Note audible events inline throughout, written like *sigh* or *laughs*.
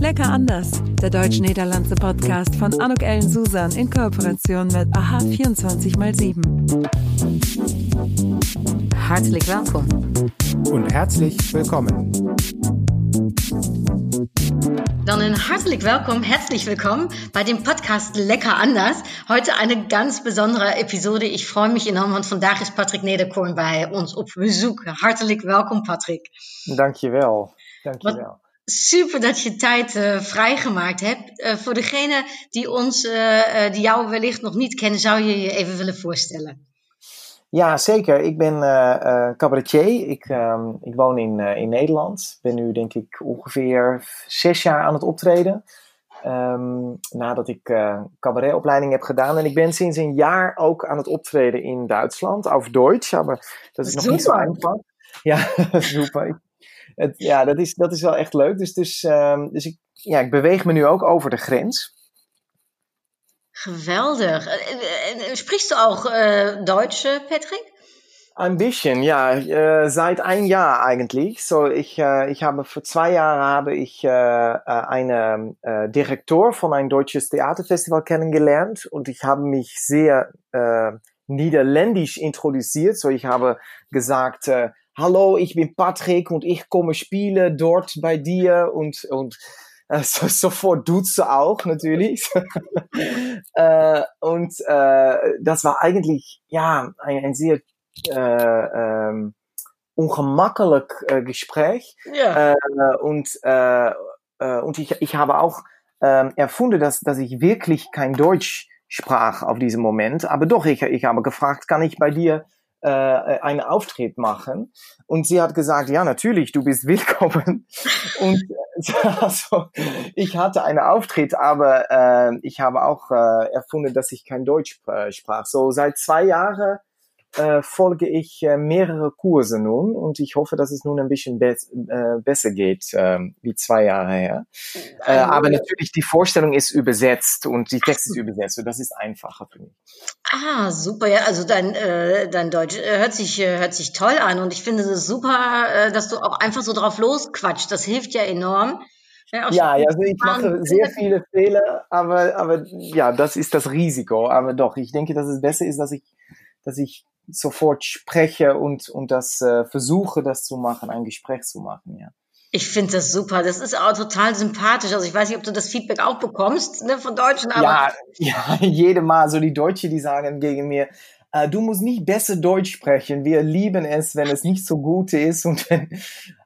Lecker anders, der deutsch-niederlandse Podcast von Anuk Ellen Susan in Kooperation mit AHA 24x7. Hartelijk welkom. Und herzlich willkommen. Dann ein hartlich willkommen, herzlich willkommen bei dem Podcast Lecker anders. Heute eine ganz besondere Episode. Ich freue mich enorm, want vandaag is Patrick Nederkorn bij ons op bezoek. Hartelijk welkom, Patrick. Dankjewel. Dankjewel. Super dat je tijd uh, vrijgemaakt hebt. Uh, voor degene die ons, uh, die jou wellicht nog niet kennen, zou je je even willen voorstellen? Ja, zeker. Ik ben cabaretier. Ik, um, ik woon in, in Nederland. Ben nu denk ik ongeveer zes jaar aan het optreden. Um, nadat ik cabaretopleiding heb gedaan. En ik ben sinds een jaar ook aan het optreden in Duitsland. Over Deutsch, maar dat is nog Super. niet zo einfach. Ja, *laughs* super. Het, ja, dat is, dat is wel echt leuk. Dus, dus, um, dus ik, ja, ik beweeg me nu ook over de grens. Geweldig. Sprichst du auch äh, Deutsch, Patrick? Ein bisschen, ja. Äh, seit ein Jahr eigentlich. So, ich, äh, ich habe vor zwei Jahren habe ich äh, einen äh, Direktor von ein deutsches Theaterfestival kennengelernt und ich habe mich sehr äh, niederländisch introduziert. So, ich habe gesagt, äh, hallo, ich bin Patrick und ich komme spielen dort bei dir und, und äh, *laughs* so, sofort duze auch natürlich. *laughs* äh, und äh, das war eigentlich ja ein, ein sehr äh, ähm, ungemakkelijk äh, Gespräch. Ja. Äh, und äh, äh, und ich, ich habe auch äh, erfunden, dass, dass ich wirklich kein Deutsch sprach auf diesem Moment. Aber doch, ich, ich habe gefragt, kann ich bei dir äh, einen Auftritt machen. Und sie hat gesagt, ja, natürlich, du bist willkommen. *laughs* Und *laughs* also, ich hatte einen Auftritt, aber äh, ich habe auch äh, erfunden, dass ich kein Deutsch äh, sprach. So seit zwei Jahren äh, folge ich äh, mehrere Kurse nun und ich hoffe, dass es nun ein bisschen be äh, besser geht äh, wie zwei Jahre her. Äh, aber natürlich die Vorstellung ist übersetzt und die Text ist übersetzt und das ist einfacher für mich. Ah, super. Ja, also dein, äh, dein Deutsch äh, hört sich, äh, hört sich toll an und ich finde es super, äh, dass du auch einfach so drauf losquatscht. Das hilft ja enorm. Ja, ja, also ich mache sehr viele Fehler, aber, aber ja, das ist das Risiko. Aber doch, ich denke, dass es besser ist, dass ich, dass ich sofort spreche und, und das äh, versuche, das zu machen, ein Gespräch zu machen, ja. Ich finde das super. Das ist auch total sympathisch. Also ich weiß nicht, ob du das Feedback auch bekommst ne, von Deutschen, aber. Ja, *laughs* ja, jede Mal so die Deutsche, die sagen gegen mir, äh, du musst nicht besser Deutsch sprechen. Wir lieben es, wenn es nicht so gut ist und wenn,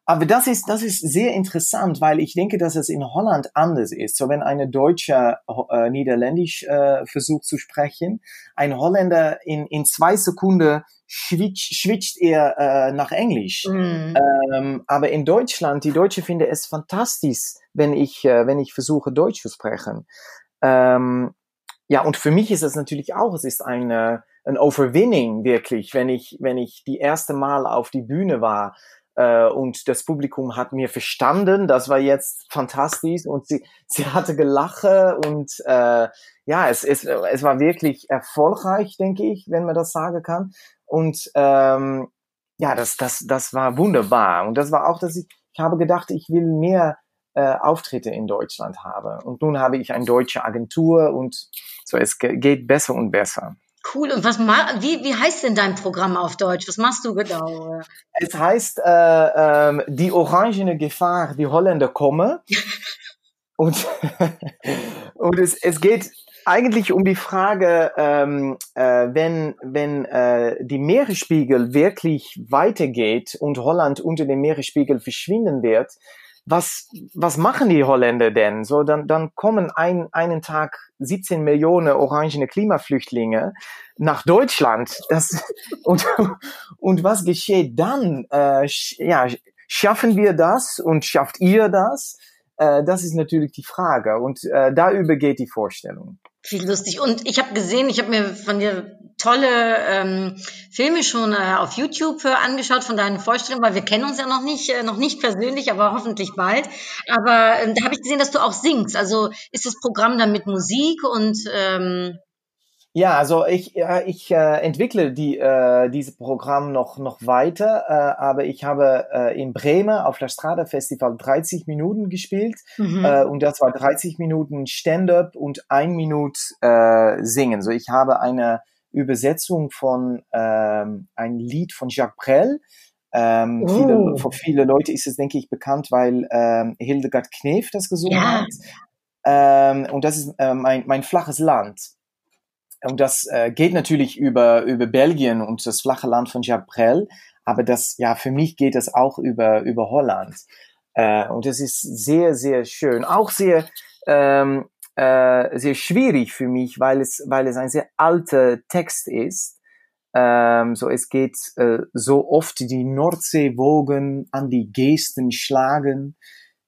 aber das ist, das ist sehr interessant, weil ich denke, dass es in Holland anders ist. So wenn eine Deutsche äh, Niederländisch äh, versucht zu sprechen, ein Holländer in, in zwei Sekunden switcht, switcht er äh, nach Englisch. Mm. Ähm, aber in Deutschland, die Deutsche finden es fantastisch, wenn ich, äh, wenn ich versuche, Deutsch zu sprechen. Ähm, ja, und für mich ist es natürlich auch, es ist eine, ein Overwinning wirklich, wenn ich, wenn ich die erste Mal auf die Bühne war äh, und das Publikum hat mir verstanden, das war jetzt fantastisch und sie, sie hatte gelache und äh, ja, es, es, es war wirklich erfolgreich, denke ich, wenn man das sagen kann. Und ähm, ja, das, das, das war wunderbar. Und das war auch, dass ich, ich habe gedacht, ich will mehr äh, Auftritte in Deutschland haben. Und nun habe ich eine deutsche Agentur und so, es geht besser und besser. Cool. Und was wie, wie heißt denn dein Programm auf Deutsch? Was machst du genau? Es heißt äh, ähm, Die orangene Gefahr, die Holländer kommen. *laughs* und *laughs* und es, es geht eigentlich um die Frage, ähm, äh, wenn, wenn äh, die Meeresspiegel wirklich weitergeht und Holland unter dem Meeresspiegel verschwinden wird, was, was machen die Holländer denn? So, dann, dann kommen ein, einen Tag 17 Millionen orangene Klimaflüchtlinge nach Deutschland. Das, *laughs* und, und was geschieht dann? Äh, ja, schaffen wir das und schafft ihr das? Äh, das ist natürlich die Frage. Und äh, da übergeht die Vorstellung. Viel lustig. Und ich habe gesehen, ich habe mir von dir tolle ähm, Filme schon äh, auf YouTube äh, angeschaut von deinen Vorstellungen, weil wir kennen uns ja noch nicht, äh, noch nicht persönlich, aber hoffentlich bald. Aber ähm, da habe ich gesehen, dass du auch singst. Also ist das Programm dann mit Musik und ähm Ja, also ich, äh, ich äh, entwickle die, äh, dieses Programm noch, noch weiter, äh, aber ich habe äh, in Bremen auf der Strada Festival 30 Minuten gespielt mhm. äh, und das war 30 Minuten Stand-up und ein Minute äh, Singen. So ich habe eine Übersetzung von ähm, ein Lied von Jacques Brel. Ähm, oh. viele, für viele Leute ist es, denke ich, bekannt, weil ähm, Hildegard Knef das gesungen ja. hat. Ähm, und das ist äh, mein, mein flaches Land. Und das äh, geht natürlich über, über Belgien und das flache Land von Jacques Brel, aber das, ja, für mich geht das auch über, über Holland. Äh, und das ist sehr, sehr schön. Auch sehr, ähm, äh, sehr schwierig für mich, weil es, weil es ein sehr alter Text ist. Ähm, so, es geht äh, so oft die Nordseewogen an die Gesten schlagen,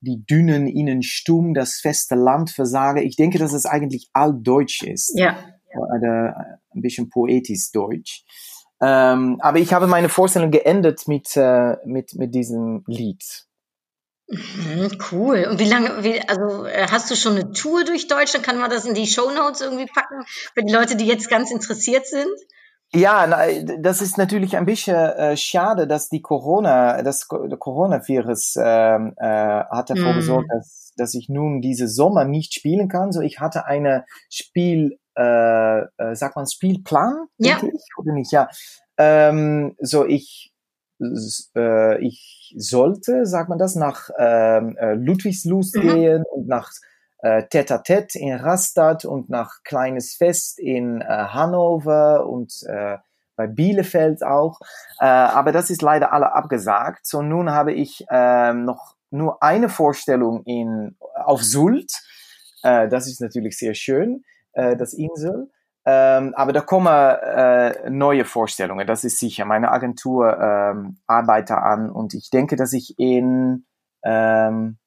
die Dünen ihnen stumm das feste Land versage. Ich denke, dass es eigentlich altdeutsch ist. Ja oder ein bisschen poetisch Deutsch. Ähm, aber ich habe meine Vorstellung geendet mit, äh, mit, mit diesem Lied. Mhm, cool. Und wie lange, wie, also äh, hast du schon eine Tour durch Deutschland? Kann man das in die Show Notes irgendwie packen für die Leute, die jetzt ganz interessiert sind? Ja, na, das ist natürlich ein bisschen äh, schade, dass die Corona, das Coronavirus ähm, äh, hat dafür mm. gesorgt, dass, dass ich nun diese Sommer nicht spielen kann. So, ich hatte eine Spiel äh, äh, sagt man Spielplan, ja. ich, oder nicht? Ja. Ähm, so ich äh, ich sollte, sagt man das, nach ähm, äh, Ludwigslust mhm. gehen und nach äh, Tete Tete in Rastatt und nach Kleines Fest in äh, Hannover und äh, bei Bielefeld auch. Äh, aber das ist leider alle abgesagt. So nun habe ich äh, noch nur eine Vorstellung in auf Sult. Äh, das ist natürlich sehr schön äh, das Insel. Ähm, aber da kommen äh, neue Vorstellungen, das ist sicher. Meine Agentur ähm, arbeitet an und ich denke, dass ich in, ähm,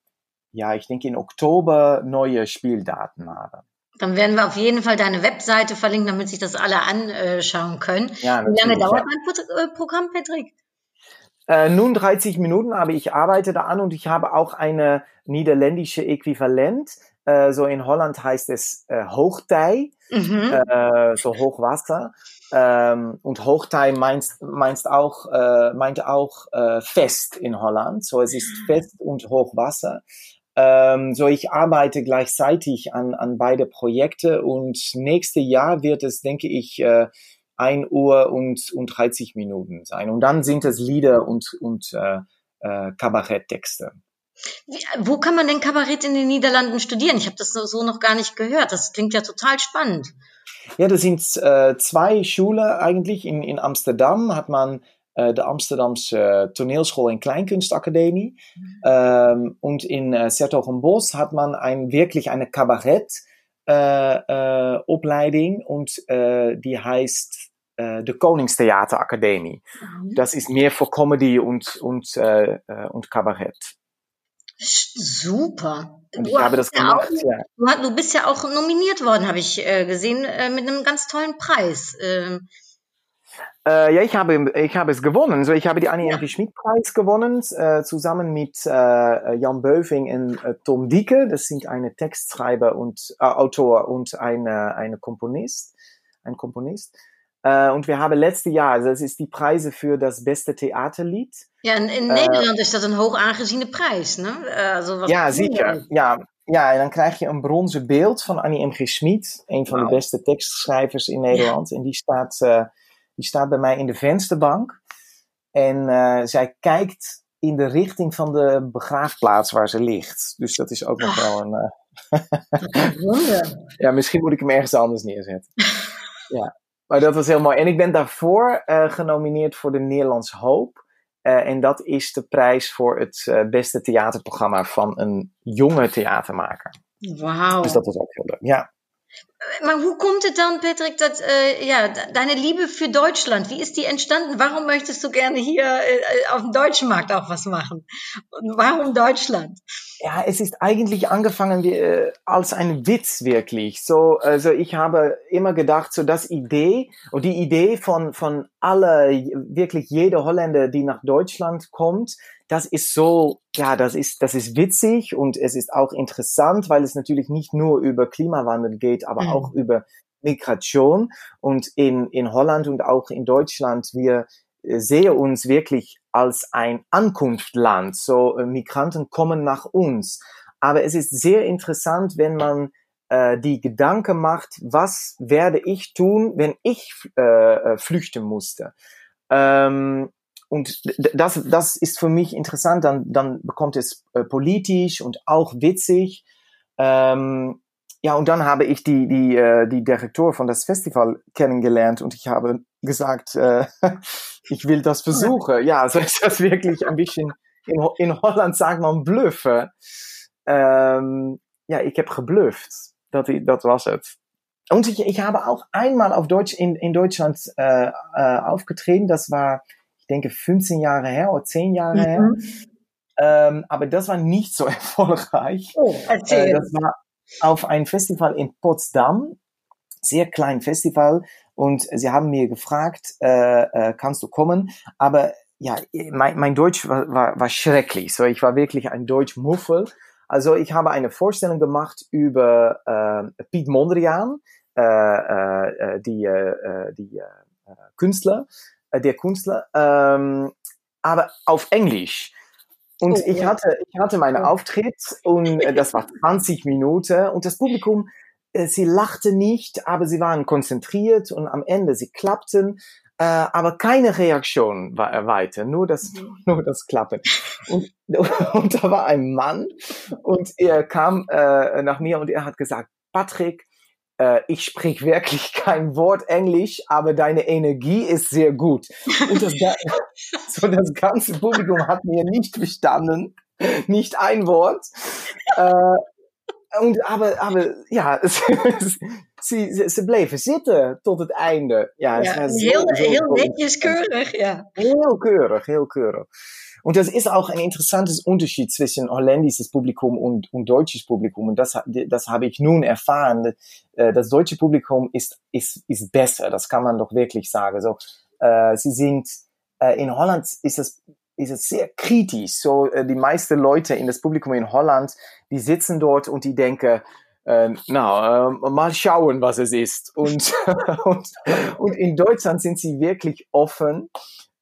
ja, ich denke in Oktober neue Spieldaten habe. Dann werden wir auf jeden Fall deine Webseite verlinken, damit sich das alle anschauen können. Ja, Wie lange dauert ja. mein Programm, Patrick? Äh, nun 30 Minuten, aber ich arbeite da an und ich habe auch eine niederländische Äquivalent. Äh, so in Holland heißt es äh, Hochtij, mhm. äh, so Hochwasser. Ähm, und Hochtij meint, meint auch, äh, meint auch äh, fest in Holland. So es ist fest und Hochwasser. Ähm, so ich arbeite gleichzeitig an, an beide Projekte und nächste Jahr wird es, denke ich, äh, 1 Uhr und, und 30 Minuten sein. Und dann sind es Lieder und, und äh, äh, Kabaretttexte. Wie, wo kann man denn Kabarett in den Niederlanden studieren? Ich habe das so noch gar nicht gehört. Das klingt ja total spannend. Ja, das sind äh, zwei Schulen eigentlich. In, in Amsterdam hat man äh, de Amsterdamse Toneelschool en Kleinkunstakademie. Mhm. Ähm, und in äh, Sertogenbos hat man ein, wirklich eine Kabarett-Opleiding äh, äh, und äh, die heißt äh, de Koningstheaterakademie. Mhm. Das ist mehr für Comedy und, und, äh, und Kabarett. Super. Und ich habe das gemacht, auch, ja. Du, bist ja auch nominiert worden, habe ich äh, gesehen, äh, mit einem ganz tollen Preis. Ähm. Äh, ja, ich habe, ich habe es gewonnen. So, ich habe die Annie ja. Schmidt Preis gewonnen, äh, zusammen mit äh, Jan Böving und äh, Tom Dieke. Das sind eine Textschreiber und Autor und eine, eine Komponist, ein Komponist. Äh, und wir haben letztes Jahr, also das ist die Preise für das beste Theaterlied. Ja, in, in Nederland äh, ist dat een hoog aangeziene prijs, ne? Also ja, zeker. Ja, ja, en dan krijg je een bronzen beeld van Annie M. G. Schmid, een van wow. de beste tekstschrijvers in Nederland. Ja. En die staat, uh, die staat bij mij in de vensterbank. En uh, zij kijkt in de richting van de begraafplaats waar ze ligt. Dus dat is ook nog oh. wel een. *laughs* Ja, misschien moet ik hem ergens anders neerzetten. *laughs* ja. Maar dat was heel mooi. En ik ben daarvoor uh, genomineerd voor de Nederlands Hoop. Uh, en dat is de prijs voor het uh, beste theaterprogramma van een jonge theatermaker. Wauw. Dus dat was ook heel leuk. Ja. Maar hoe kommt es dann, Patrick, dass, äh, ja, deine Liebe für Deutschland, wie ist die entstanden? Warum möchtest du gerne hier äh, auf dem deutschen Markt auch was machen? Und warum Deutschland? Ja, es ist eigentlich angefangen wie, äh, als ein Witz wirklich. So, also ich habe immer gedacht, so das Idee und die Idee von von alle wirklich jede Holländer, die nach Deutschland kommt, das ist so, ja, das ist, das ist witzig und es ist auch interessant, weil es natürlich nicht nur über Klimawandel geht, aber mhm. auch über Migration. Und in, in Holland und auch in Deutschland, wir sehen uns wirklich als ein Ankunftsland. So äh, Migranten kommen nach uns. Aber es ist sehr interessant, wenn man äh, die Gedanken macht, was werde ich tun, wenn ich äh, äh flüchten musste. Ähm, und das, das ist für mich interessant, dann, dann bekommt es äh, politisch und auch witzig. Ähm, ja, und dann habe ich die, die, äh, die Direktor von das Festival kennengelernt und ich habe gesagt, äh, *laughs* ich will das versuchen. Ja, so ist das wirklich ein bisschen, in, in Holland sagt man bluffen. Ähm, ja, ich heb geblufft. Dat, dat was het. Und ich, ich habe auch einmal auf Deutsch in, in Deutschland äh, äh, aufgetreten. Das war, ich denke, 15 Jahre her oder 10 Jahre mhm. her. Ähm, aber das war nicht so *laughs* erfolgreich. Oh, erzähl. Äh, das war auf ein Festival in Potsdam, sehr klein Festival. Und sie haben mir gefragt, äh, äh, kannst du kommen? Aber ja, mein, mein Deutsch war, war, war schrecklich. So, ich war wirklich ein Deutsch-Muffel. Also ich habe eine Vorstellung gemacht über äh, Piet Mondrian, äh, äh, äh die, äh, die äh, Künstler, äh, der Künstler, ähm, aber auf Englisch. Und oh, ich ja. hatte, ich hatte meine oh. Auftritt und äh, das war 20 Minuten und das Publikum, äh, sie lachte nicht, aber sie waren konzentriert und am Ende sie klappten äh, aber keine Reaktion war er weiter, nur das, mhm. *laughs* nur das Klappen. Und, *laughs* und da war ein Mann und er kam äh, nach mir und er hat gesagt, Patrick, äh, ich sprich wirklich *laughs* kein Wort Englisch, aber deine Energie ist sehr gut. Und das, *laughs* so das ganze Publikum hat mir nicht verstanden, nicht ein Wort. Äh, und, aber, aber ja, *laughs* ze, ze, bleven zitten tot het einde. Ja, ja heel, heel netjes keurig, ja. Heel keurig, heel keurig. Und das ist auch ein interessantes Unterschied zwischen holländisches Publikum und, und deutsches Publikum. Und das, das habe ich nun erfahren. Äh, das deutsche Publikum ist, ist, ist besser. Das kann man doch wirklich sagen. So, äh, sie sind, äh, in Holland ist es, ist es sehr kritisch. So, äh, die meisten Leute in das Publikum in Holland, die sitzen dort und die denken, äh, na, äh, mal schauen, was es ist. Und, *laughs* und, und in Deutschland sind sie wirklich offen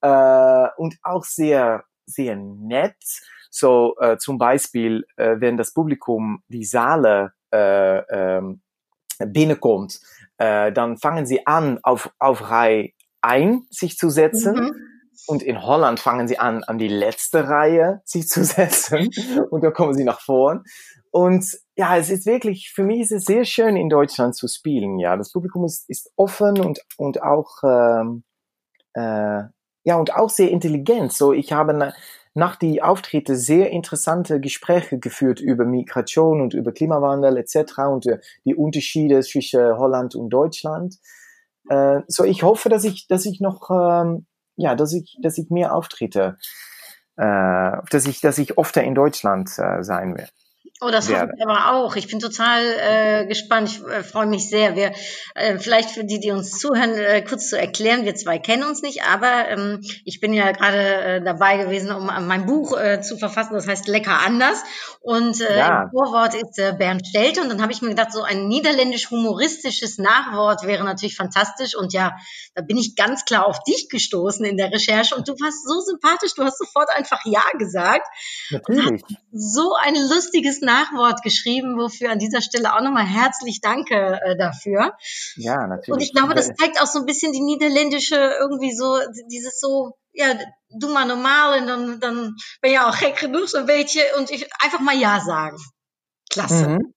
äh, und auch sehr, sehr nett. So äh, zum Beispiel, äh, wenn das Publikum die Saale äh, äh, binnenkommt, äh, dann fangen sie an, auf, auf Reihe ein sich zu setzen. Mhm. Und in Holland fangen sie an, an die letzte Reihe sich zu setzen. *laughs* Und da kommen sie nach vorn. Und ja, es ist wirklich, für mich ist es sehr schön, in Deutschland zu spielen. Ja, das Publikum ist, ist offen und, und auch, ähm, äh, ja, und auch sehr intelligent. So, ich habe nach die Auftritte sehr interessante Gespräche geführt über Migration und über Klimawandel etc. und äh, die Unterschiede zwischen Holland und Deutschland. Äh, so, ich hoffe, dass ich, dass ich noch, ähm, ja, dass ich, dass ich mehr Auftritte, äh, dass ich, dass ich öfter in Deutschland äh, sein werde. Oh, das hoffe ich aber auch. Ich bin total äh, gespannt. Ich äh, freue mich sehr. Wir, äh, vielleicht für die, die uns zuhören, äh, kurz zu erklären. Wir zwei kennen uns nicht, aber ähm, ich bin ja gerade äh, dabei gewesen, um äh, mein Buch äh, zu verfassen. Das heißt Lecker anders. Und äh, ja. im Vorwort ist äh, Bernd Stelte. Und dann habe ich mir gedacht, so ein niederländisch-humoristisches Nachwort wäre natürlich fantastisch. Und ja, da bin ich ganz klar auf dich gestoßen in der Recherche. Und du warst so sympathisch. Du hast sofort einfach Ja gesagt. Natürlich. So ein lustiges Nachwort geschrieben, wofür an dieser Stelle auch nochmal herzlich danke äh, dafür. Ja, natürlich. Und ich glaube, das zeigt auch so ein bisschen die niederländische irgendwie so, dieses so, ja, du mal normal und dann, dann ben je auch gek genoeg, so ein beetje, und ich einfach mal Ja sagen. Klasse. Mhm.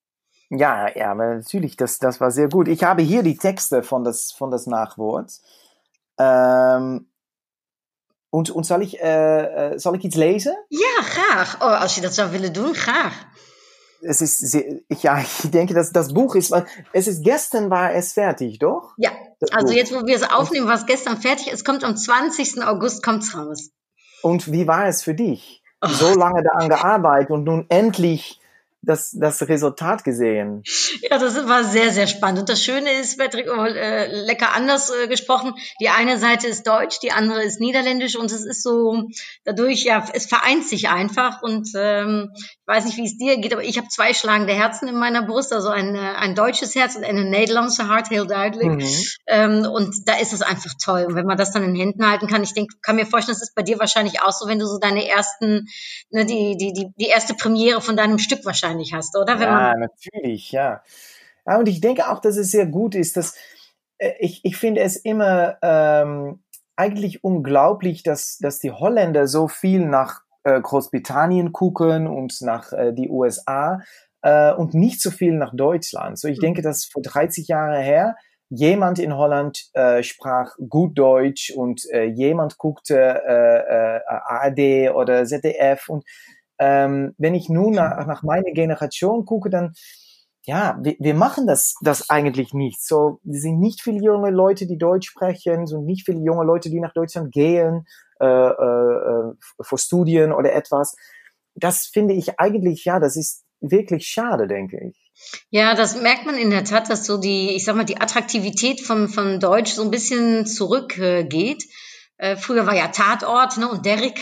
Ja, ja, natürlich, das, das war sehr gut. Ich habe hier die Texte von das, von das Nachwort. Ähm, und, und zal, ik, uh, zal ik iets lezen? Ja, graag. Oh, als je dat zou willen doen, graag es ist sehr, ja, ich denke, dass das Buch ist, es ist gestern war es fertig, doch? Ja, das also Buch. jetzt, wo wir es aufnehmen, war es gestern fertig. Es kommt am 20. August kommt's raus. Und wie war es für dich? Oh. So lange daran gearbeitet und nun endlich das, das Resultat gesehen. Ja, das war sehr, sehr spannend. Und das Schöne ist, Patrick, oh, äh, lecker anders äh, gesprochen. Die eine Seite ist Deutsch, die andere ist Niederländisch und es ist so dadurch, ja, es vereint sich einfach. Und ähm, ich weiß nicht, wie es dir geht, aber ich habe zwei schlagende Herzen in meiner Brust, also ein, äh, ein deutsches Herz und ein Nederlandse Hart, heel duidelijk. Mhm. Ähm, und da ist es einfach toll. Und wenn man das dann in Händen halten kann, ich denke, kann mir vorstellen, das ist bei dir wahrscheinlich auch so, wenn du so deine ersten, ne, die, die, die, die erste Premiere von deinem Stück wahrscheinlich hast, oder? Wenn ja, natürlich, ja. ja. Und ich denke auch, dass es sehr gut ist, dass äh, ich, ich finde es immer ähm, eigentlich unglaublich, dass, dass die Holländer so viel nach äh, Großbritannien gucken und nach äh, die USA äh, und nicht so viel nach Deutschland. So, ich mhm. denke, dass vor 30 Jahren her jemand in Holland äh, sprach gut Deutsch und äh, jemand guckte äh, äh, ARD oder ZDF und ähm, wenn ich nun nach, nach meiner Generation gucke, dann ja, wir, wir machen das, das eigentlich nicht. So, es sind nicht viele junge Leute, die Deutsch sprechen, sind nicht viele junge Leute, die nach Deutschland gehen äh, äh, für Studien oder etwas. Das finde ich eigentlich, ja, das ist wirklich schade, denke ich. Ja, das merkt man in der Tat, dass so die, ich sag mal, die Attraktivität von, von Deutsch so ein bisschen zurückgeht. Äh, früher war ja Tatort ne, und Derrick.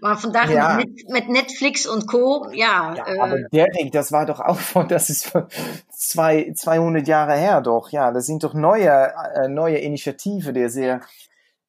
Mal von daher ja. mit, mit, Netflix und Co. Ja, ja äh, aber Derrick, das war doch auch von, das ist von zwei, 200 Jahre her doch. Ja, das sind doch neue, äh, neue Initiative, der sehr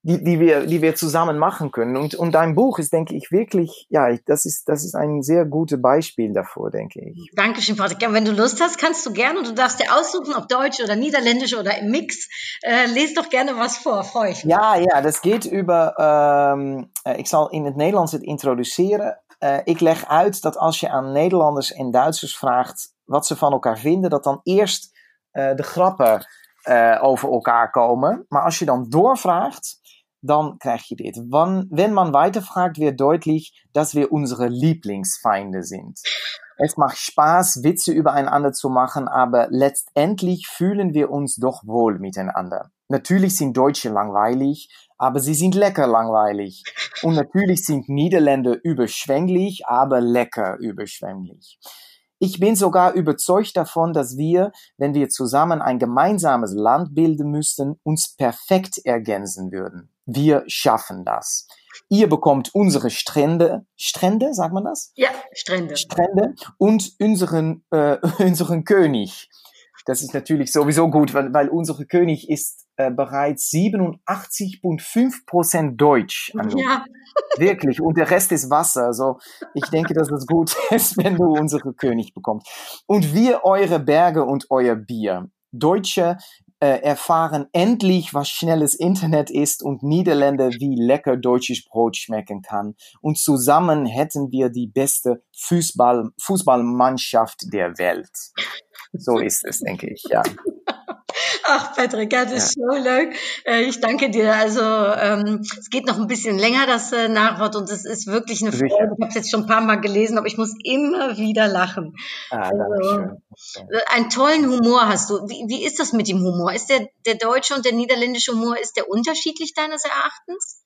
die, die, wir, die wir zusammen machen können. Und, und dein Buch ist, denke ich, wirklich, ja, das ist, das ist ein sehr gutes Beispiel davor, denke ich. Dankeschön, Patrick. Wenn du Lust hast, kannst du gerne und du darfst dir aussuchen, ob Deutsch oder Niederländisch oder im Mix. Äh, les doch gerne was vor, freue ich mich. Ja, ja, das geht über, ähm, äh, ik zal in het Nederlands het introduceren. Uh, ik leg uit dat als je aan Nederlanders en Duitsers vraagt wat ze van elkaar vinden, dat dan eerst uh, de grappen uh, over elkaar komen. Maar als je dan doorvraagt, dann krijg je dit. Wann, wenn man weiterfragt, wird deutlich, dass wir unsere Lieblingsfeinde sind. Es macht Spaß, Witze übereinander zu machen, aber letztendlich fühlen wir uns doch wohl miteinander. Natürlich sind Deutsche langweilig, aber sie sind lecker langweilig. Und natürlich sind Niederländer überschwänglich, aber lecker überschwänglich. Ich bin sogar überzeugt davon, dass wir, wenn wir zusammen ein gemeinsames Land bilden müssten, uns perfekt ergänzen würden. Wir schaffen das. Ihr bekommt unsere Strände, Strände, sagt man das? Ja, Strände. Strände und unseren, äh, *laughs* unseren König. Das ist natürlich sowieso gut, weil, weil unser König ist äh, bereits 87,5 Prozent Deutsch. Ja. *laughs* Wirklich. Und der Rest ist Wasser. Also ich denke, dass es gut *laughs* ist, wenn du unsere König bekommst. Und wir eure Berge und euer Bier. Deutsche äh, erfahren endlich, was schnelles Internet ist und Niederländer, wie lecker deutsches Brot schmecken kann. Und zusammen hätten wir die beste Fußball, Fußballmannschaft der Welt. So ist es, denke ich, ja. Ach, Patrick, ja, das ist so leuk. Äh, ich danke dir. Also ähm, es geht noch ein bisschen länger, das äh, Nachwort, und es ist wirklich eine Freude. Ich habe es jetzt schon ein paar Mal gelesen, aber ich muss immer wieder lachen. Ah, also, äh, einen tollen Humor hast du. Wie, wie ist das mit dem Humor? Ist der, der deutsche und der niederländische Humor, ist der unterschiedlich deines Erachtens?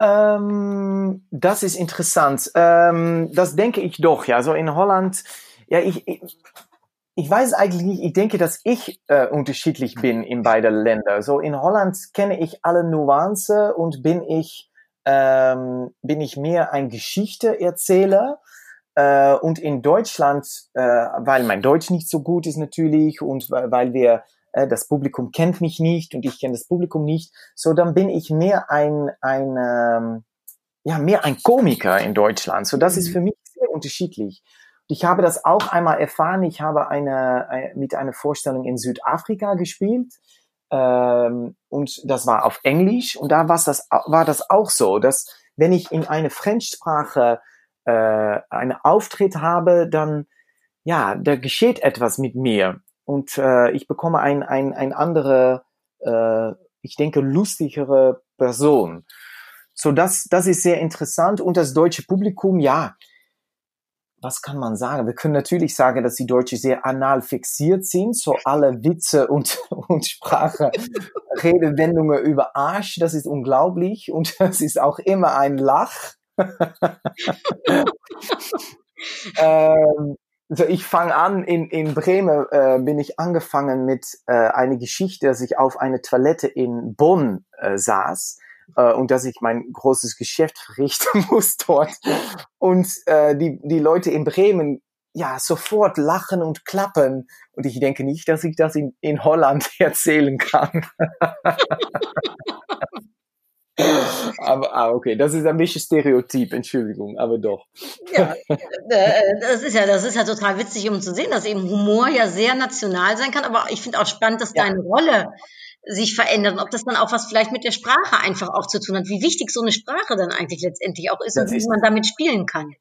Ähm, das ist interessant. Ähm, das denke ich doch, ja. So in Holland, ja, ich, ich ich weiß eigentlich nicht, ich denke, dass ich äh, unterschiedlich bin in beiden Ländern. So in Holland kenne ich alle Nuancen und bin ich, ähm, bin ich mehr ein Geschichteerzähler. Äh, und in Deutschland, äh, weil mein Deutsch nicht so gut ist natürlich und weil wir äh, das Publikum kennt mich nicht und ich kenne das Publikum nicht, so dann bin ich mehr ein, ein ähm, ja, mehr ein Komiker in Deutschland. So das ist mhm. für mich sehr unterschiedlich. Ich habe das auch einmal erfahren. Ich habe eine, mit einer Vorstellung in Südafrika gespielt. Ähm, und das war auf Englisch. Und da war das, war das auch so, dass wenn ich in eine Fremdsprache äh, einen Auftritt habe, dann, ja, da geschieht etwas mit mir. Und äh, ich bekomme ein, ein, ein andere, äh, ich denke, lustigere Person. So, das, das ist sehr interessant. Und das deutsche Publikum, ja, was kann man sagen? Wir können natürlich sagen, dass die Deutschen sehr anal fixiert sind, so alle Witze und, *laughs* und Sprache, *laughs* Redewendungen über Arsch, das ist unglaublich und *laughs* das ist auch immer ein Lach. ähm, also ich fange an, in, in Bremen äh, bin ich angefangen mit äh, einer Geschichte, dass ich auf eine Toilette in Bonn äh, saß äh, und dass ich mein großes Geschäft *laughs* verrichten muss dort. Und äh, die, die Leute in Bremen ja sofort lachen und klappen. Und ich denke nicht, dass ich das in, in Holland *laughs* erzählen kann. *laughs* aber ah, okay, das ist ein bisschen Stereotyp, Entschuldigung, aber doch. Ja, äh, das ist ja, das ist ja total witzig, um zu sehen, dass eben Humor ja sehr national sein kann. Aber ich finde auch spannend, dass ja. deine Rolle sich verändert und ob das dann auch was vielleicht mit der Sprache einfach auch zu tun hat, wie wichtig so eine Sprache dann eigentlich letztendlich auch ist das und wie man damit spielen kann.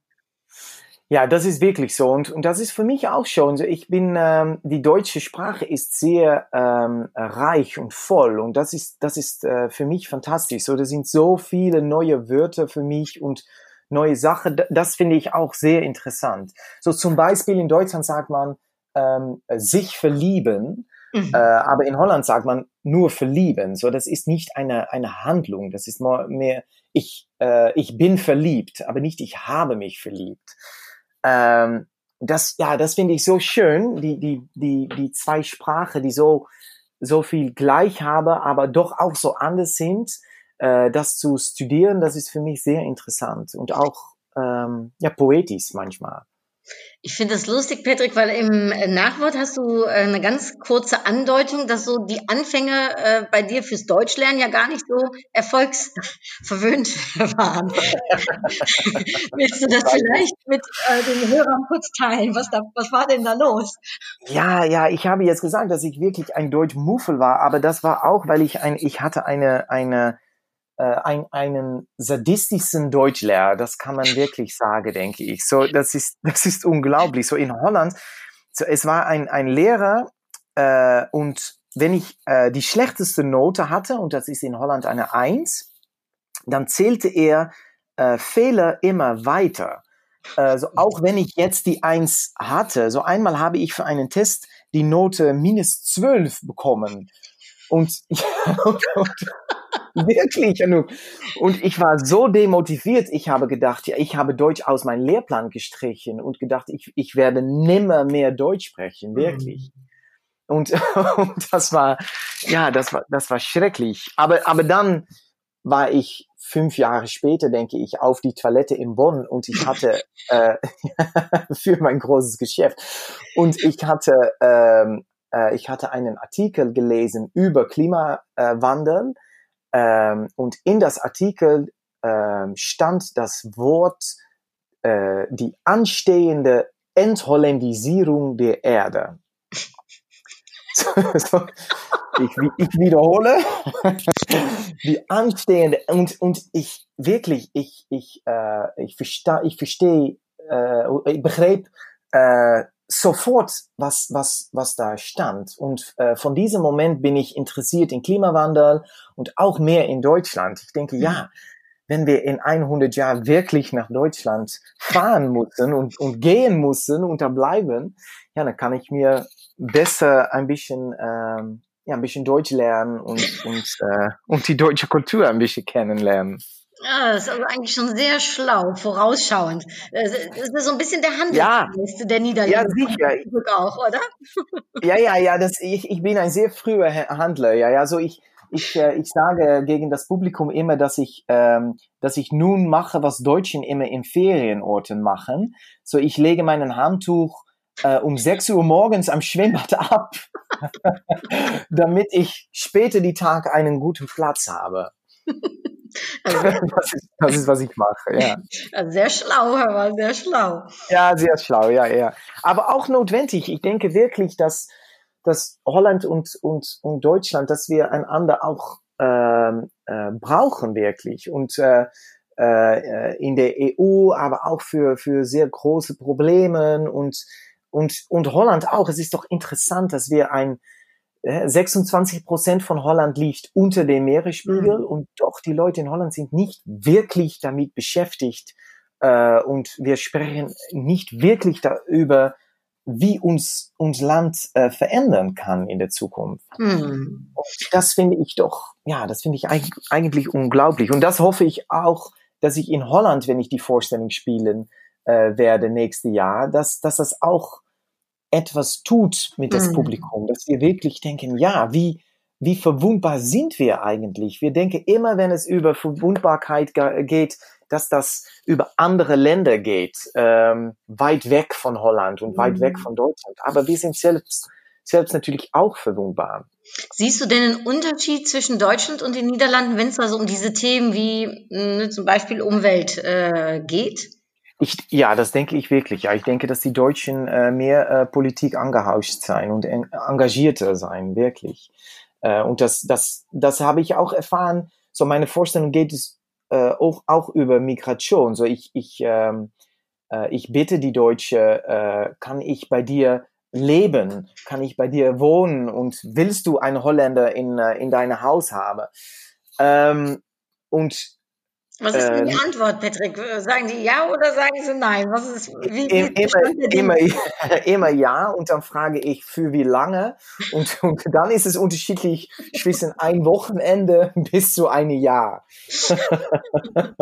Ja, das ist wirklich so und, und das ist für mich auch schon so. Ich bin, ähm, die deutsche Sprache ist sehr ähm, reich und voll und das ist, das ist äh, für mich fantastisch. So, da sind so viele neue Wörter für mich und neue Sachen. Das finde ich auch sehr interessant. So zum Beispiel in Deutschland sagt man ähm, sich verlieben, mhm. äh, aber in Holland sagt man nur verlieben. So, das ist nicht eine eine Handlung. Das ist mehr, ich äh, ich bin verliebt, aber nicht ich habe mich verliebt. Ähm, das, ja, das finde ich so schön, die, die, die, die zwei Sprachen, die so, so viel gleich haben, aber doch auch so anders sind. Äh, das zu studieren, das ist für mich sehr interessant und auch ähm, ja poetisch manchmal. Ich finde das lustig, Patrick, weil im Nachwort hast du äh, eine ganz kurze Andeutung, dass so die Anfänge äh, bei dir fürs Deutschlernen ja gar nicht so erfolgsverwöhnt *laughs* waren. *laughs* Willst du das vielleicht mit äh, den Hörern kurz teilen? Was, da, was war denn da los? Ja, ja, ich habe jetzt gesagt, dass ich wirklich ein Deutsch-Muffel war, aber das war auch, weil ich ein, ich hatte eine, eine, ein, einen sadistischen Deutschlehrer, das kann man wirklich sagen, denke ich. So, das ist, *laughs* das ist unglaublich. So in Holland, so, es war ein, ein Lehrer äh, und wenn ich äh, die schlechteste Note hatte, und das ist in Holland eine Eins, dann zählte er äh, Fehler immer weiter. Also auch wenn ich jetzt die Eins hatte, so einmal habe ich für einen Test die Note minus zwölf bekommen. Und, ja, *laughs* und, und *laughs* Wirklich, Anouk. Und ich war so demotiviert. Ich habe gedacht, ja, ich habe Deutsch aus meinem Lehrplan gestrichen und gedacht, ich, ich werde nimmer mehr Deutsch sprechen. Wirklich. Mhm. Und, *laughs* und das war, ja, das war, das war schrecklich. Aber, aber dann war ich fünf Jahre später, denke ich, auf die Toilette in Bonn und ich hatte *laughs* äh, für mein großes Geschäft und ich hatte ähm, äh, ich hatte einen Artikel gelesen über Klimawandel ähm, und in das Artikel ähm, stand das Wort äh, die anstehende Entholländisierung der Erde. *laughs* ich, ich, wiederhole *laughs* die anstehende und und ich wirklich ich ich äh, ich verstehe ich verstehe äh, ich begreep äh, sofort, was, was, was da stand. Und äh, von diesem Moment bin ich interessiert in Klimawandel und auch mehr in Deutschland. Ich denke, ja, wenn wir in 100 Jahren wirklich nach Deutschland fahren müssen und, und gehen müssen und da bleiben, ja, dann kann ich mir besser ein bisschen, ähm, ja, ein bisschen Deutsch lernen und, und, äh, und die deutsche Kultur ein bisschen kennenlernen. Ja, das ist also eigentlich schon sehr schlau, vorausschauend. Das ist so ein bisschen der Handel ja. der Niederlande. Ja, sicher. Auch, oder? Ja, ja, ja, das, ich, ich bin ein sehr früher Handler. Ja, ja, so ich, ich, äh, ich sage gegen das Publikum immer, dass ich, ähm, dass ich nun mache, was Deutschen immer in Ferienorten machen. So, ich lege meinen Handtuch äh, um 6 Uhr morgens am Schwimmbad ab, *laughs* damit ich später die Tag einen guten Platz habe. Also, das, ist, das, ist, was ich mache, ja. Also sehr schlau, aber sehr schlau. Ja, sehr schlau, ja, ja. Aber auch notwendig. Ich denke wirklich, dass, dass Holland und, und, und Deutschland, dass wir einander auch ähm, äh, brauchen wirklich. Und äh, äh, in der EU, aber auch für, für sehr große Probleme und, und, und Holland auch. Es ist doch interessant, dass wir ein 26 Prozent von Holland liegt unter dem Meeresspiegel mhm. und doch die Leute in Holland sind nicht wirklich damit beschäftigt äh, und wir sprechen nicht wirklich darüber, wie uns uns Land äh, verändern kann in der Zukunft. Mhm. das finde ich doch, ja, das finde ich eigentlich, eigentlich unglaublich und das hoffe ich auch, dass ich in Holland, wenn ich die Vorstellung spiele, äh, werde nächste Jahr, dass, dass das auch etwas tut mit das Mhm. Publikum, dass wir wirklich denken, ja, wie, wie verwundbar sind wir eigentlich? Wir denken immer, wenn es über Verwundbarkeit ge- geht, dass das über andere Länder geht, ähm, weit weg von Holland und weit Mhm. weg von Deutschland. Aber wir sind selbst, selbst natürlich auch verwundbar. Siehst du denn einen Unterschied zwischen Deutschland und den Niederlanden, wenn es also um diese Themen wie mh, zum Beispiel Umwelt äh, geht? Ich, ja, das denke ich wirklich. Ja, ich denke, dass die Deutschen äh, mehr äh, Politik angehauscht sein und en engagierter sein, wirklich. Äh, und das, das, das habe ich auch erfahren. So meine Vorstellung geht es äh, auch, auch über Migration. So ich, ich, ähm, äh, ich bitte die Deutsche, äh, kann ich bei dir leben? Kann ich bei dir wohnen? Und willst du einen Holländer in, äh, in deinem Haus haben? Ähm, und Was ist denn die äh, Antwort, Patrick? Sagen die ja oder sagen sie nein? Was ist, wie, wie ist immer, immer, *laughs* immer ja und dann frage ich für wie lange und, *laughs* und dann ist es unterschiedlich zwischen ein Wochenende bis zu ein Jahr. *laughs*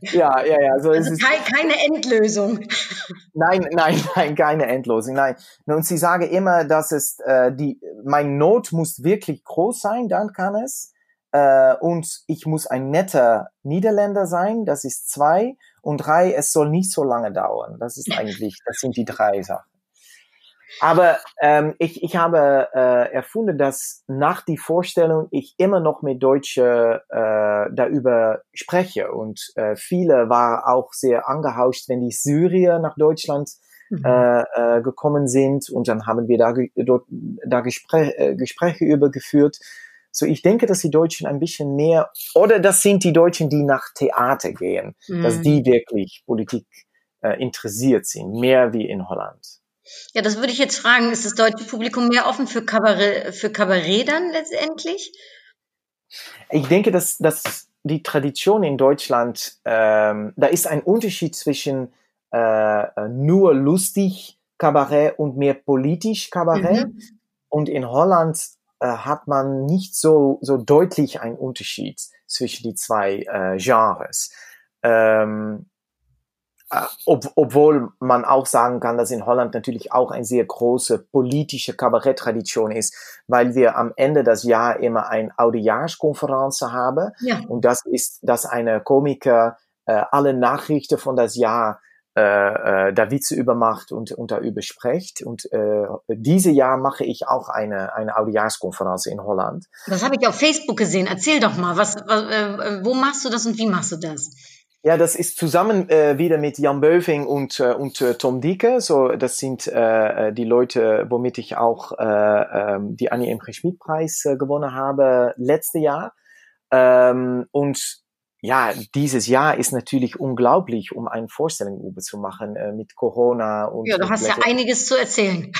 Ja, ja, ja. So ist Also es. kei keine Endlösung. Nein, nein, nein, keine Endlosung, nein. Und sie sagen immer, dass es äh, die, mein Not muss wirklich groß sein, dann kann es. Äh, und ich muss ein netter Niederländer sein, das ist zwei. Und drei, es soll nicht so lange dauern. Das ist *laughs* eigentlich, das sind die drei Sachen. Aber ähm, ich, ich habe äh, erfunden, dass nach die Vorstellung ich immer noch mit Deutsche äh, darüber spreche. Und äh, viele waren auch sehr angehauscht, wenn die Syrier nach Deutschland Mhm. äh, äh, gekommen sind. Und dann haben wir da, dort, da Gespräch, äh, Gespräche über geführt. So, ich denke, dass die Deutschen ein bisschen mehr, oder das sind die Deutschen, die nach Theater gehen, dass Mhm. die wirklich Politik äh, interessiert sind, mehr wie in Holland. Ja, das würde ich jetzt fragen. Ist das deutsche Publikum mehr offen für Kabarett, für Kabarett dann letztendlich? Ich denke, dass, dass die Tradition in Deutschland, ähm, da ist ein Unterschied zwischen äh, äh, nur lustig Kabarett und mehr politisch Kabarett. Mhm. Und in Holland äh, hat man nicht so, so deutlich einen Unterschied zwischen die zwei äh, Genres. Ähm, äh, ob, obwohl man auch sagen kann, dass in Holland natürlich auch eine sehr große politische Kabaretttradition ist, weil wir am Ende des Jahres immer eine Audiojahrkonferenz haben. Ja. Und das ist, dass eine Komiker äh, alle Nachrichten von das Jahr äh, äh, da Witze übermacht und, und darüber spricht. Und äh, diese Jahr mache ich auch eine, eine Audiojahrkonferenz in Holland. Das habe ich auf Facebook gesehen. Erzähl doch mal, was, was äh, wo machst du das und wie machst du das? Ja, das ist zusammen äh, wieder mit Jan Böving und, äh, und äh, Tom Dieke. So, das sind äh, die Leute, womit ich auch äh, ähm, die Annie Emre Schmid Preis äh, gewonnen habe letzte Jahr. Ähm, und ja, dieses Jahr ist natürlich unglaublich, um eine Vorstellung über zu machen äh, mit Corona und Ja, du hast ja einiges zu erzählen.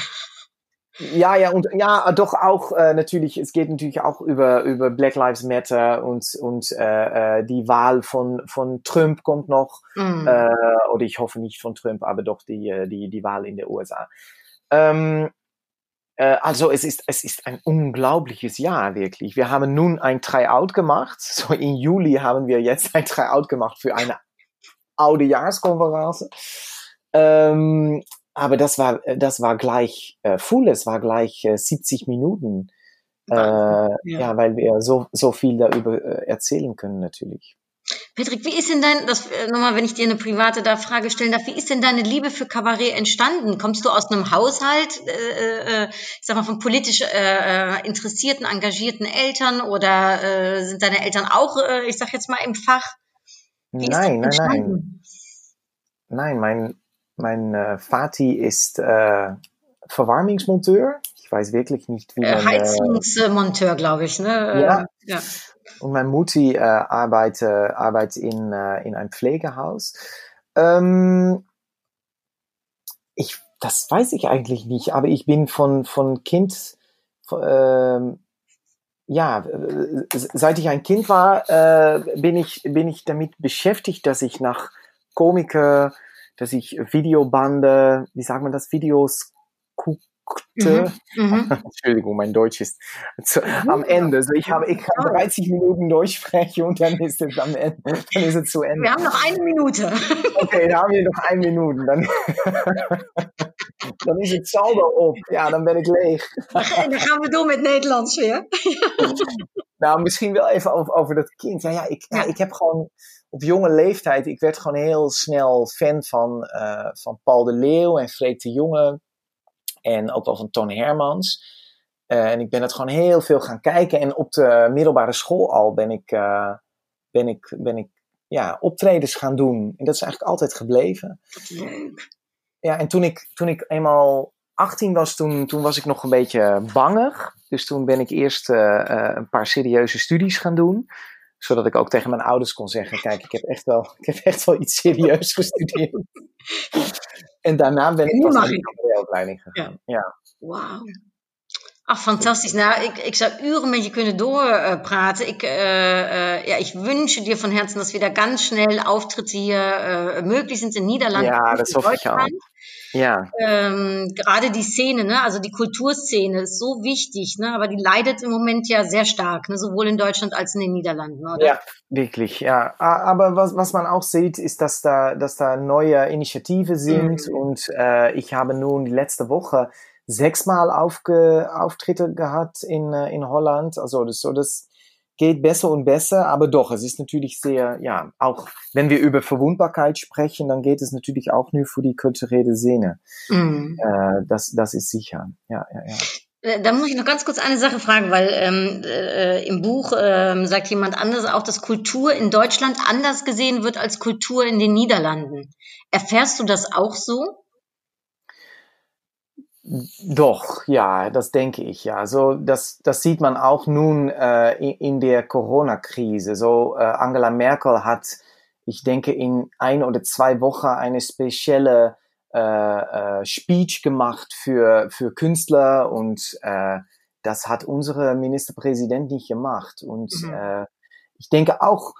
Ja, ja, und ja, doch auch äh, natürlich, es geht natürlich auch über, über Black Lives Matter und, und äh, äh, die Wahl von, von Trump kommt noch. Mhm. Äh, oder ich hoffe nicht von Trump, aber doch die, äh, die, die Wahl in der USA. Ähm, äh, also es ist, es ist ein unglaubliches Jahr, wirklich. Wir haben nun ein Tryout gemacht. *laughs* So im Juli haben wir jetzt ein Tryout gemacht für eine Audiojahrkonferenz. Ähm, aber das war, das war gleich äh, full, es war gleich äh, 70 Minuten. Äh, ja. ja. weil wir so, so viel darüber äh, erzählen können, natürlich. Patrick, wie ist denn dein, das äh, nochmal, wenn ich dir eine private da Frage stellen darf, wie ist denn deine Liebe für Kabarett entstanden? Kommst du aus einem Haushalt, äh, äh, ich sag mal, von politisch äh, äh, interessierten, engagierten Eltern oder äh, sind deine Eltern auch, äh, ich sag jetzt mal, im Fach? Wie Nein, nein, nein. Nein, mein, mein äh, Vati ist äh, Verwarmungsmonteur. Ich weiß wirklich nicht, wie Äh, man... Äh, Heizungsmonteur, glaube ich, ne? Ja. Äh, ja. Und meine Mutti äh, arbeitet, arbeitet in, äh, in einem Pflegehaus. Ähm, ich, das weiß ich eigentlich nicht, aber ich bin von, von Kind, von, ähm, ja, seit ich ein Kind war, äh, bin ich, bin ich damit beschäftigt, dass ich nach Komiker, dass ich Videobande, wie sagt man das, Videos Mhm. Mhm. *laughs* Entschuldigung, mein Deutsch ist zu, am Ende. So, ich habe, ich kann 30 Minuten durchsprechen und dann ist es am Ende, dann ist es zu Ende. Wir haben noch eine Minute. *laughs* Okay, dann haben wir noch eine Minute. Dann, dan is het saldo op. Ja, dan ben ik leeg. Dan gaan we door met Nederlands weer. *laughs* nou, misschien wel even over, over dat kind. Ja, ja, ik, ja. ik heb gewoon op jonge leeftijd, ik werd gewoon heel snel fan van, uh, van Paul de Leeuw en Freek de Jonge. En ook wel van Ton Hermans. Uh, en ik ben het gewoon heel veel gaan kijken. En op de middelbare school al ben ik, uh, ben ik, ben ik ja, optredens gaan doen. En dat is eigenlijk altijd gebleven. Leuk. Ja, en toen ik, toen ik eenmaal 18 was, toen, toen was ik nog een beetje bangig. Dus toen ben ik eerst uh, een paar serieuze studies gaan doen zodat ik ook tegen mijn ouders kon zeggen: Kijk, ik heb echt wel, ik heb echt wel iets serieus gestudeerd. *laughs* en daarna ben ik pas naar de opleiding gegaan. Ja. ja. Ach, fantastisch. Nou, ik, ik zou uren met je kunnen doorpraten. Ik, uh, ja, ich wünsche dir von Herzen, dass wieder ganz schnell Auftritte hier äh, möglich sind in Niederlanden. Ja, das hoffe ich auch. Ja. Ähm, gerade die Szene, ne, also die Kulturszene ist so wichtig, ne, aber die leidet im Moment ja sehr stark, ne, sowohl in Deutschland als in den Niederlanden, oder? Ja, wirklich, ja. Aber was, was man auch sieht, ist, dass da, dass da neue Initiativen sind mhm. und äh, ich habe nun die letzte Woche sechsmal Aufge Auftritte gehabt in, äh, in Holland. Also das, so das geht besser und besser, aber doch, es ist natürlich sehr, ja, auch wenn wir über Verwundbarkeit sprechen, dann geht es natürlich auch nur für die kulturelle Szene. Mm. Äh, das, das ist sicher. Ja, ja, ja. Äh, da muss ich noch ganz kurz eine Sache fragen, weil ähm, äh, im Buch ähm, sagt jemand anders auch, dass Kultur in Deutschland anders gesehen wird als Kultur in den Niederlanden. Erfährst du das auch so? Doch, ja, das denke ich, ja. So, das, das sieht man auch nun äh, in, der Corona-Krise. So, äh, Angela Merkel hat, ich denke, in ein oder zwei Wochen eine spezielle äh, äh, Speech gemacht für, für Künstler und äh, das hat unsere Ministerpräsident nicht gemacht. Und mhm. äh, ich denke auch,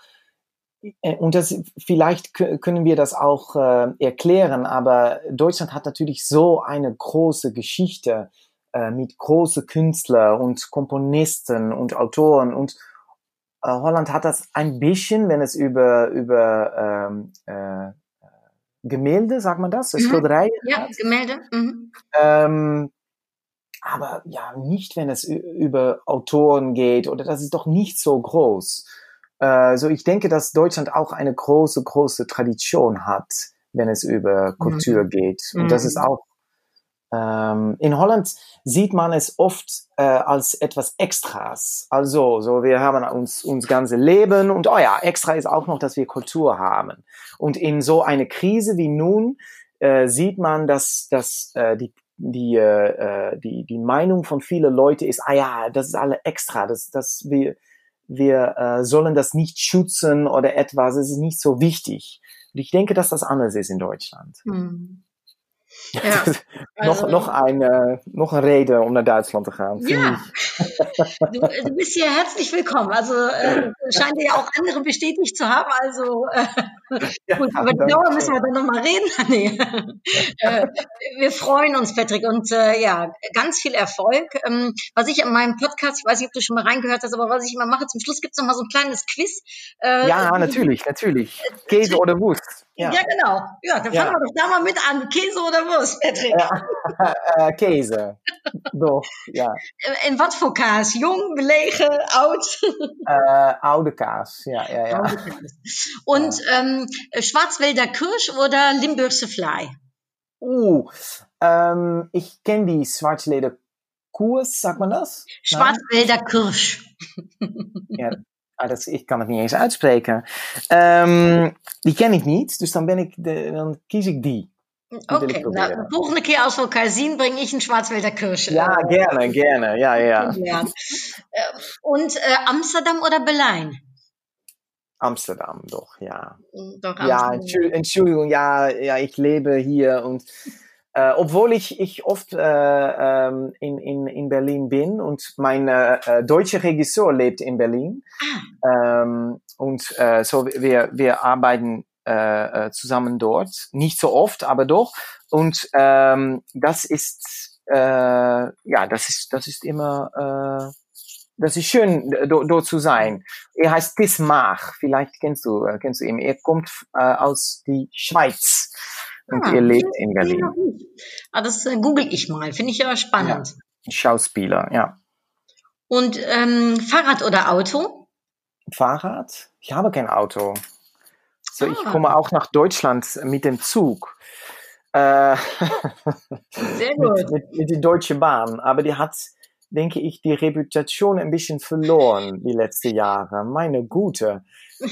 und das, vielleicht können wir das auch äh, erklären, aber Deutschland hat natürlich so eine große Geschichte äh, mit großen Künstlern und Komponisten und Autoren und äh, Holland hat das ein bisschen, wenn es über, über ähm, äh, Gemälde, sagt man das, mhm. Schilderei Ja, hat. Gemälde. Mhm. Ähm, aber ja, nicht, wenn es über Autoren geht oder das ist doch nicht so groß. Also ich denke, dass Deutschland auch eine große, große Tradition hat, wenn es über Kultur mhm. geht. Und mhm. das ist auch ähm, in Holland sieht man es oft äh, als etwas Extras. Also, so wir haben uns uns ganze Leben und oh ja, extra ist auch noch, dass wir Kultur haben. Und in so eine Krise wie nun äh, sieht man, dass dass äh, die die, äh, die, die Meinung von vielen Leuten ist, ah ja, das ist alle extra, das, das wir, wir äh, sollen das nicht schützen oder etwas, es ist nicht so wichtig. Und ich denke, dass das anders ist in Deutschland. Hm. Ja, also, noch, noch, eine, noch eine Rede, um nach Deutschland zu gehen. Ja, *laughs* *laughs* du, du, bist hier herzlich willkommen. Also äh, *laughs* scheint ja auch andere bestätigt zu haben. Also äh, ja, gut, über die Dauer müssen wir dann nochmal reden. nee. äh, wir freuen uns, Patrick, und äh, ja, ganz viel Erfolg. Ähm, was ich in meinem Podcast, ich weiß nicht, ob du schon mal reingehört hast, aber was ich immer mache, zum Schluss gibt es nochmal so ein kleines Quiz. Äh, ja, natürlich, natürlich. Käse oder Wurst. Ja. ja, genau. Ja, dann fangen ja. wir doch da mal mit an. Käse oder Wurst, Patrick? Ja. *laughs* äh, Käse. Doch, ja. En wat voor kaas? Jong, belegen, oud? äh, oude Kaas, ja, ja, ja. Und ähm, Schwarzwälder Kirsch oder Limburgse Fly? Uh, ähm, ich kenne die Schwarzwälder Kurs, sagt man das? Schwarzwälder Kirsch. ja, Ah, dat, ik kan het niet eens uitspreken. Um, die ken ik niet, dus dan, ben ik de, dan kies ik die. Oké, okay, nou, de volgende keer als we elkaar zien, breng ik een Schwarzwälder Kirsch. Ja, gerne, gerne, ja, ja. ja. Und äh, Amsterdam oder Berlijn? Amsterdam, doch, ja. Doch, Amsterdam. Ja, Entschuldigung, ja, ja, ich lebe hier und Äh, obwohl ich, ich oft äh, ähm, in, in, in Berlin bin und mein äh, deutscher Regisseur lebt in Berlin. Ah. Ähm, und äh, so wir, wir arbeiten äh, äh, zusammen dort. Nicht so oft, aber doch. Und ähm, das ist äh, ja, das ist, das ist immer, äh, das ist schön, dort zu sein. Er heißt Tismach, vielleicht kennst du, äh, kennst du ihn. Er kommt äh, aus die Schweiz und ah, er lebt in Berlin. Ah, das äh, google ich mal, finde ich ja spannend. Ja, Schauspieler, ja. Und ähm, Fahrrad oder Auto? Fahrrad? Ich habe kein Auto. So, ah. ich komme auch nach Deutschland mit dem Zug. Äh, *laughs* Sehr gut. mit, mit, mit der Deutschen Bahn. Aber die hat, denke ich, die Reputation ein bisschen verloren die letzten Jahre. Meine Gute.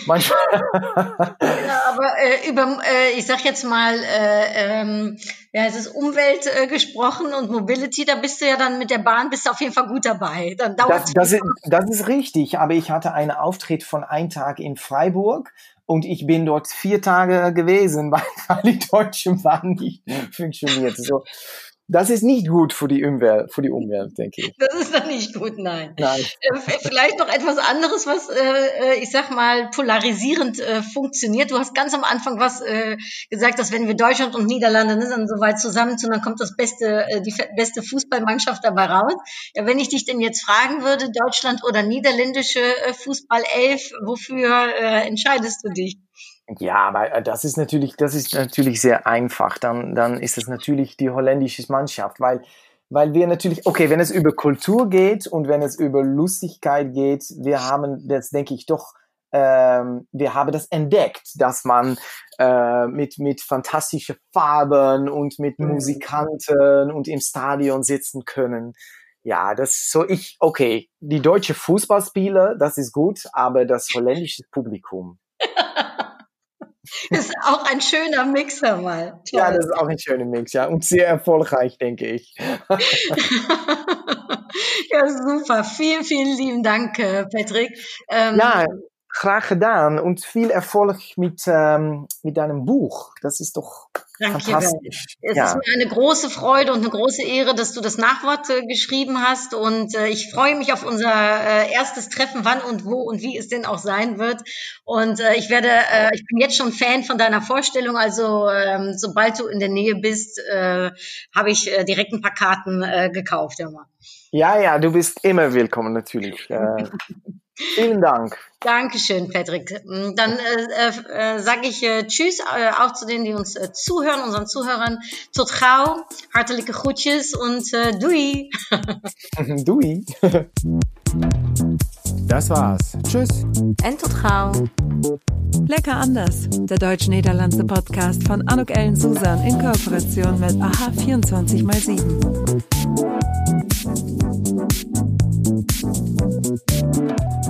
Manchmal *laughs* ja, aber äh, über, äh, ich sag jetzt mal, äh, ähm, ja, es ist Umwelt äh, gesprochen und Mobility, da bist du ja dann mit der Bahn, bist du auf jeden Fall gut dabei. Dann dauert das, das, ist, das ist richtig, aber ich hatte einen Auftritt von einem Tag in Freiburg und ich bin dort vier Tage gewesen, *laughs* weil die Deutschen waren nicht funktioniert. So, das ist nicht gut für die Umwelt, für die Umwelt, denke ich. Das ist dann nicht gut, nein. nein. Äh, vielleicht noch etwas anderes, was, äh, äh, ich sag mal, polarisierend funktioniert. Du hast ganz am Anfang was gesagt, dass wenn wir Deutschland und Niederlande ne, dann so weit zusammen tun, dann kommt das beste, die beste Fußballmannschaft dabei raus. Ja, wenn ich dich denn jetzt fragen würde, Deutschland oder niederländische Fußballelf, wofür entscheidest du dich? Ja, aber äh, das ist natürlich, das ist natürlich sehr einfach. Dann, dann ist es natürlich die holländische Mannschaft, weil, weil wir natürlich, okay, wenn es über Kultur geht und wenn es über Lustigkeit geht, wir haben das, denke ich, doch, ähm, wir haben das entdeckt, dass man äh, mit, mit fantastischen Farben und mit mhm. Musikanten und im Stadion sitzen können. Ja, das so ich, okay, die deutsche Fußballspieler, das ist gut, aber das holländische Publikum. *laughs* Das ist auch ein schöner Mixer mal. Toll. Ja, das ist auch ein schöner Mix, ja. Und sehr erfolgreich, denke ich. *laughs* ja, super. Vielen, vielen lieben Dank, äh, Patrick. Ähm, ja, graag gedaan und viel Erfolg mit, ähm, mit deinem Buch. Das ist doch Danke fantastisch. Es ja. ist mir eine große Freude und eine große Ehre, dass du das Nachwort äh, geschrieben hast. Und äh, ich freue mich auf unser äh, erstes Treffen, wann und wo und wie es denn auch sein wird. Und äh, ich werde, äh, ich bin jetzt schon Fan von deiner Vorstellung. Also ähm, sobald du in der Nähe bist, äh, habe ich direkt ein paar Karten gekauft. Immer. Ja, ja, du bist immer willkommen natürlich. *laughs* Äh, Vielen Dank. Dankeschön, Patrick. Mm, dann äh, äh, sage ich äh, Tschüss, äh, auch zu denen, die uns äh, zuhören, unseren Zuhörern. Tot gauw, hartelijke groetjes und äh, doei. *laughs* doei. Das war's. Tschüss. En tot gauw. Lecker anders. Der deutsch-niederlandse Podcast von Anuk Ellen Susan in Kooperation mit AHA 24x7. Thank you.